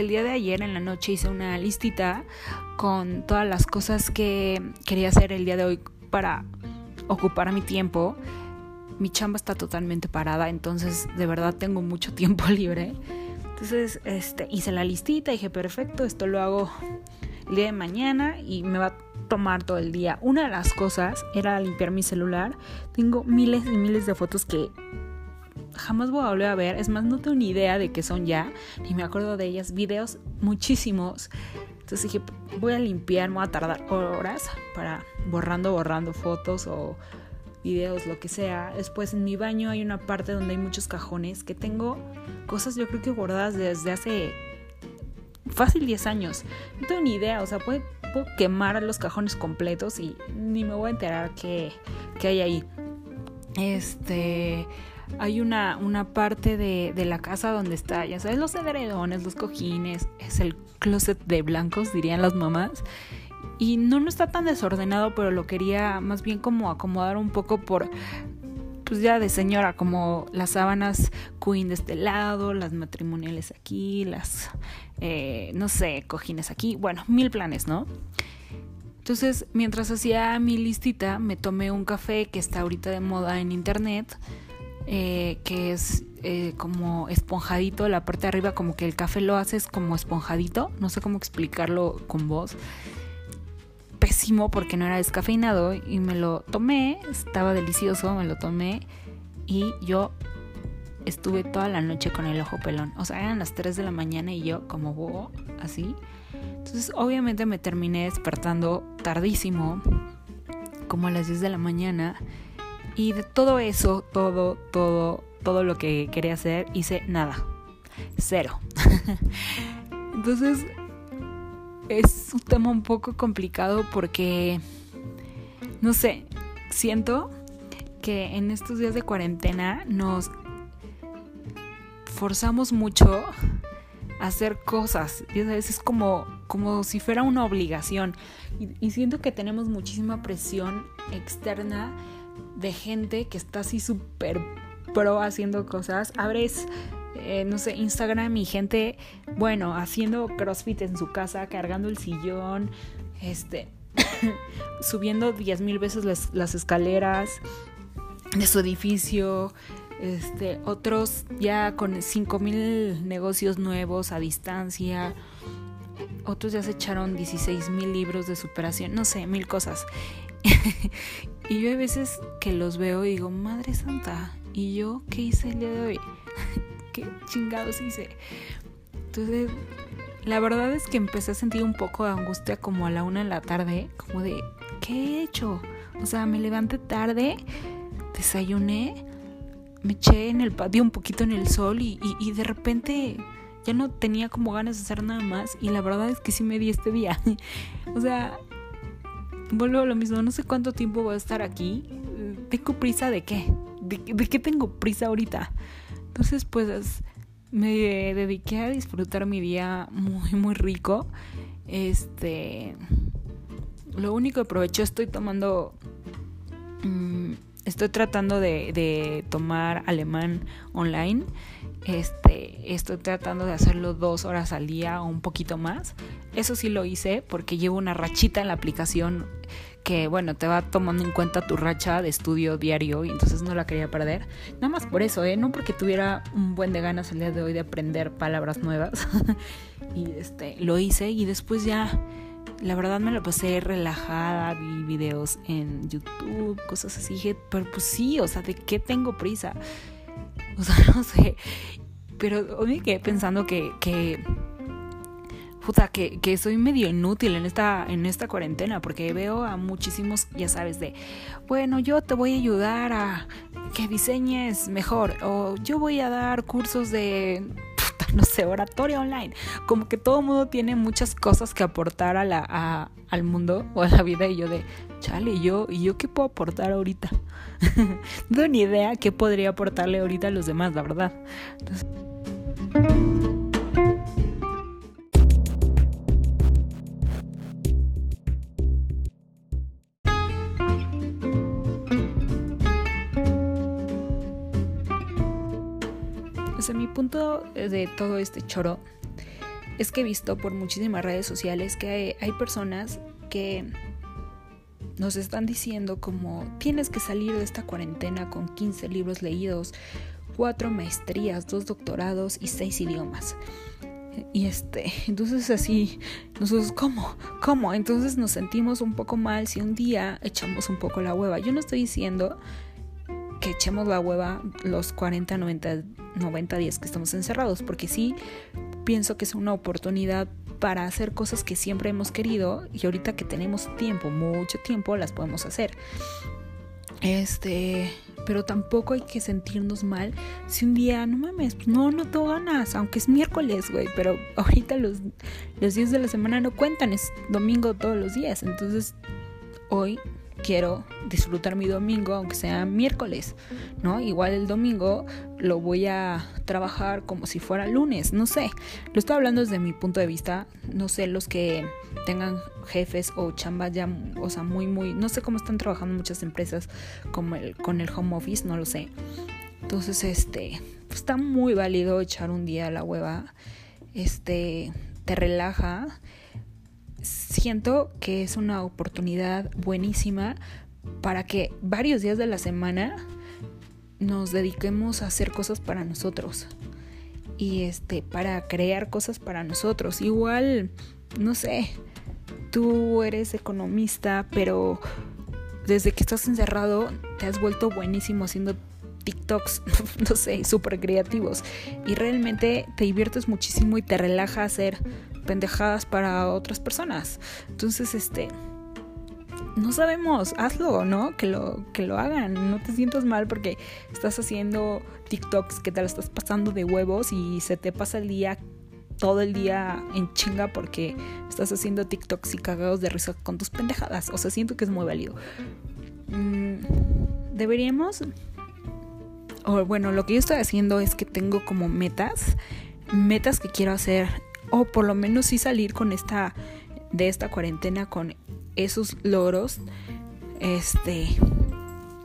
el día de ayer en la noche hice una listita con todas las cosas que quería hacer el día de hoy para ocupar mi tiempo. Mi chamba está totalmente parada, entonces de verdad tengo mucho tiempo libre. Entonces, este, hice la listita, dije, perfecto, esto lo hago el día de mañana y me va a tomar todo el día. Una de las cosas era limpiar mi celular. Tengo miles y miles de fotos que jamás voy a volver a ver. Es más, no tengo ni idea de qué son ya, ni me acuerdo de ellas. Videos, muchísimos. Entonces dije, voy a limpiar, me voy a tardar horas para borrando, borrando fotos o videos, lo que sea. Después en mi baño hay una parte donde hay muchos cajones que tengo cosas yo creo que guardadas desde hace fácil 10 años. No tengo ni idea, o sea, puedo, quemar los cajones completos y ni me voy a enterar qué, qué hay ahí. Este, hay una, una parte de, de, la casa donde está, ya sabes, los edredones, los cojines, es el closet de blancos, dirían las mamás. Y no, no está tan desordenado, pero lo quería más bien como acomodar un poco por, pues ya de señora, como las sábanas queen de este lado, las matrimoniales aquí, las, eh, no sé, cojines aquí, bueno, mil planes, ¿no? Entonces, mientras hacía mi listita, me tomé un café que está ahorita de moda en internet eh, que es eh, como esponjadito, la parte de arriba como que el café lo haces como esponjadito, no sé cómo explicarlo con voz. Pésimo porque no era descafeinado y me lo tomé, estaba delicioso, me lo tomé y yo estuve toda la noche con el ojo pelón. O sea, eran las 3 de la mañana y yo como bobo, así. Entonces, obviamente me terminé despertando tardísimo, como a las 10 de la mañana. Y de todo eso, todo, todo, todo lo que quería hacer, hice nada. Cero. Entonces, es un tema un poco complicado porque, no sé, siento que en estos días de cuarentena nos forzamos mucho a hacer cosas. Y a veces es como, como si fuera una obligación. Y, y siento que tenemos muchísima presión externa de gente que está así súper pro haciendo cosas. Abres, eh, no sé, Instagram y gente, bueno, haciendo CrossFit en su casa, cargando el sillón, este, subiendo diez mil veces las, las escaleras de su edificio. Este, otros ya con cinco mil negocios nuevos a distancia. Otros ya se echaron 16 mil libros de superación, no sé, mil cosas. y yo hay veces que los veo y digo, Madre Santa, ¿y yo qué hice el día de hoy? ¿Qué chingados hice? Entonces, la verdad es que empecé a sentir un poco de angustia como a la una de la tarde, como de, ¿qué he hecho? O sea, me levanté tarde, desayuné, me eché en el patio un poquito en el sol y, y, y de repente ya no tenía como ganas de hacer nada más y la verdad es que sí me di este día. o sea, vuelvo a lo mismo, no sé cuánto tiempo voy a estar aquí. ¿Tengo prisa de qué? ¿De, de qué tengo prisa ahorita? Entonces, pues me dediqué a disfrutar mi día muy, muy rico. Este. Lo único que aprovecho, estoy tomando. Mmm, estoy tratando de, tomar alemán online. Este, estoy tratando de hacerlo dos horas al día o un poquito más. Eso sí lo hice porque llevo una rachita en la aplicación que, bueno, te va tomando en cuenta tu racha de estudio diario y entonces no la quería perder. Nada más por eso, ¿eh? No porque tuviera un buen de ganas el día de hoy de aprender palabras nuevas. y este, lo hice y después ya la verdad me lo pasé relajada, vi videos en YouTube, cosas así, pero pues sí, o sea, ¿de qué tengo prisa? O sea, no sé, pero hoy me quedé pensando que, que que, que, soy medio inútil en esta, en esta cuarentena, porque veo a muchísimos, ya sabes, de, bueno, yo te voy a ayudar a que diseñes mejor, o yo voy a dar cursos de no sé, oratoria online. Como que todo mundo tiene muchas cosas que aportar a la, al mundo o a la vida. Y yo de, chale, ¿y yo, ¿y yo qué puedo aportar ahorita? no tengo ni idea qué podría aportarle ahorita a los demás, la verdad. Entonces... Mi punto de todo este choro es que he visto por muchísimas redes sociales que hay, personas que nos están diciendo como tienes que salir de esta cuarentena con 15 libros leídos, cuatro maestrías, dos doctorados y seis idiomas. Y este, entonces así, nosotros, ¿cómo? ¿Cómo? Entonces nos sentimos un poco mal si un día echamos un poco la hueva. Yo no estoy diciendo que echemos la hueva los 40, 90, 90 días que estamos encerrados, porque sí pienso que es una oportunidad para hacer cosas que siempre hemos querido y ahorita que tenemos tiempo, mucho tiempo, las podemos hacer. Este, pero tampoco hay que sentirnos mal si un día, no mames, pues no, no tengo ganas, aunque es miércoles, güey, pero ahorita los, los días de la semana no cuentan, es domingo todos los días, entonces hoy quiero disfrutar mi domingo, aunque sea miércoles, ¿no? Igual el domingo lo voy a trabajar como si fuera lunes, no sé. Lo estoy hablando desde mi punto de vista, no sé los que tengan jefes o chambas ya, o sea, muy, muy, no sé cómo están trabajando muchas empresas como el, con el home office, no lo sé. Entonces, este, está muy válido echar un día a la hueva, este, te relaja siento que es una oportunidad buenísima para que varios días de la semana nos dediquemos a hacer cosas para nosotros y este para crear cosas para nosotros. Igual, no sé, tú eres economista, pero desde que estás encerrado te has vuelto buenísimo haciendo TikToks, no sé, súper creativos. Y realmente te diviertes muchísimo y te relaja hacer pendejadas para otras personas. Entonces, este, no sabemos, hazlo, ¿no? Que lo, que lo hagan, no te sientas mal porque estás haciendo TikToks que te lo estás pasando de huevos y se te pasa el día, todo el día en chinga porque estás haciendo TikToks y cagados de risa con tus pendejadas. O sea, siento que es muy válido. Mm, deberíamos, o bueno, lo que yo estoy haciendo es que tengo como metas, metas que quiero hacer o por lo menos sí salir con esta de esta cuarentena con esos logros este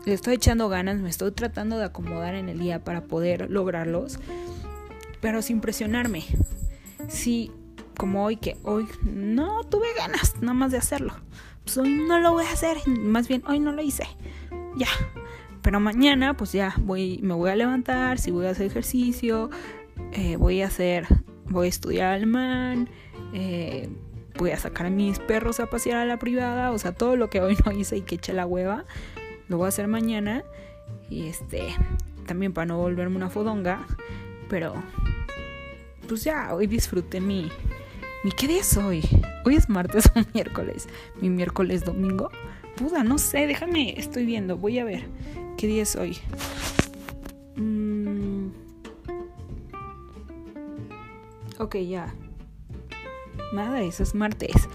le estoy echando ganas me estoy tratando de acomodar en el día para poder lograrlos pero sin presionarme. Sí como hoy que hoy no tuve ganas nada más de hacerlo. Pues hoy no lo voy a hacer más bien hoy no lo hice. Ya. Pero mañana pues ya voy me voy a levantar si voy a hacer ejercicio eh, voy a hacer voy a estudiar alemán, eh, voy a sacar a mis perros a pasear a la privada, o sea, todo lo que hoy no hice y que eché la hueva, lo voy a hacer mañana. Y este, también para no volverme una fodonga, pero pues ya, hoy disfruté mi, mi ¿qué día es hoy? Hoy es martes o miércoles, mi miércoles domingo. Puda, no sé, déjame, estoy viendo, voy a ver qué día es hoy. Ok, ya. Nada, eso es martes.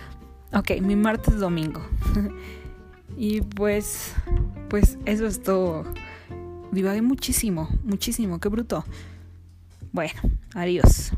Ok, mi martes domingo. y pues, pues eso es todo. Divagué muchísimo, muchísimo, qué bruto. Bueno, adiós.